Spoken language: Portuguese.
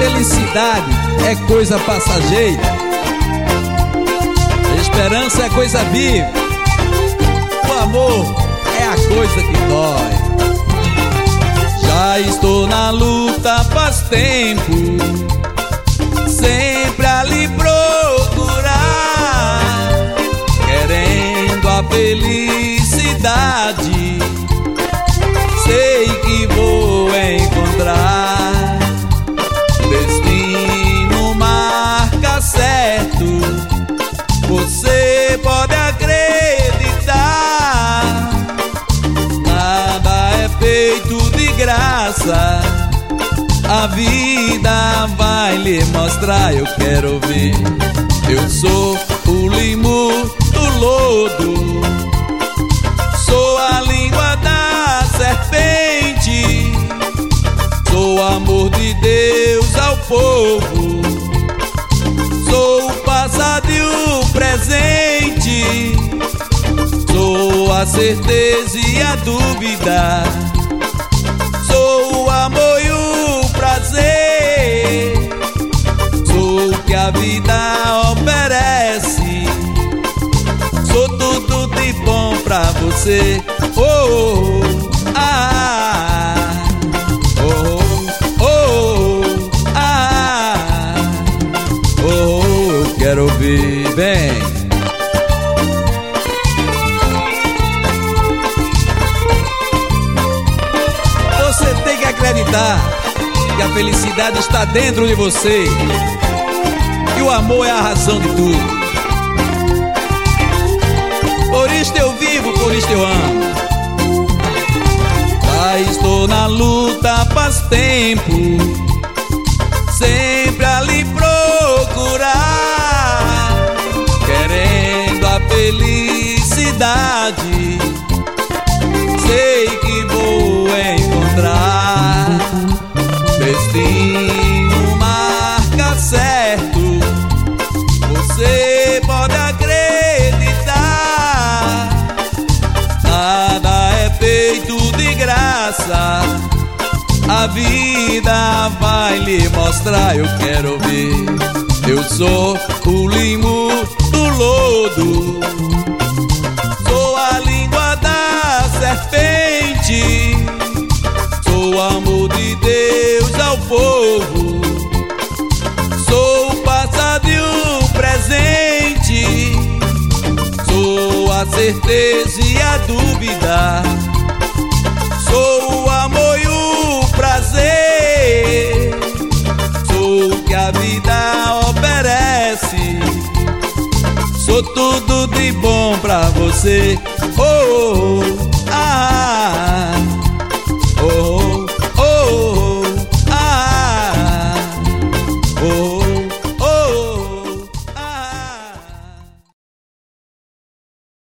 felicidade é coisa passageira. A esperança é coisa viva. O amor é a coisa que dói. Já estou na luta faz tempo, graça. A vida vai lhe mostrar, eu quero ver. Eu sou o limo do lodo, sou a língua da serpente, sou o amor de Deus ao povo, sou o passado e o presente, sou a certeza e a dúvida, sou o amor e o prazer, sou o que a vida oferece, sou tudo de bom pra você. Oh, oh, ah, oh, oh, ah, oh, eu quero ouvir. Bem. Acreditar que a felicidade está dentro de você. Que o amor é a razão de tudo. Por isto eu vivo, por isto eu amo. Já estou na luta faz tempo, sempre a lhe procurar, querendo a felicidade. A vida vai lhe mostrar, eu quero ver. Eu sou o limo do lodo, sou a língua da serpente, sou o amor de Deus ao povo. Sou o passado e o presente, sou a certeza e a dúvida, tudo de bom pra você. Oh, oh, oh,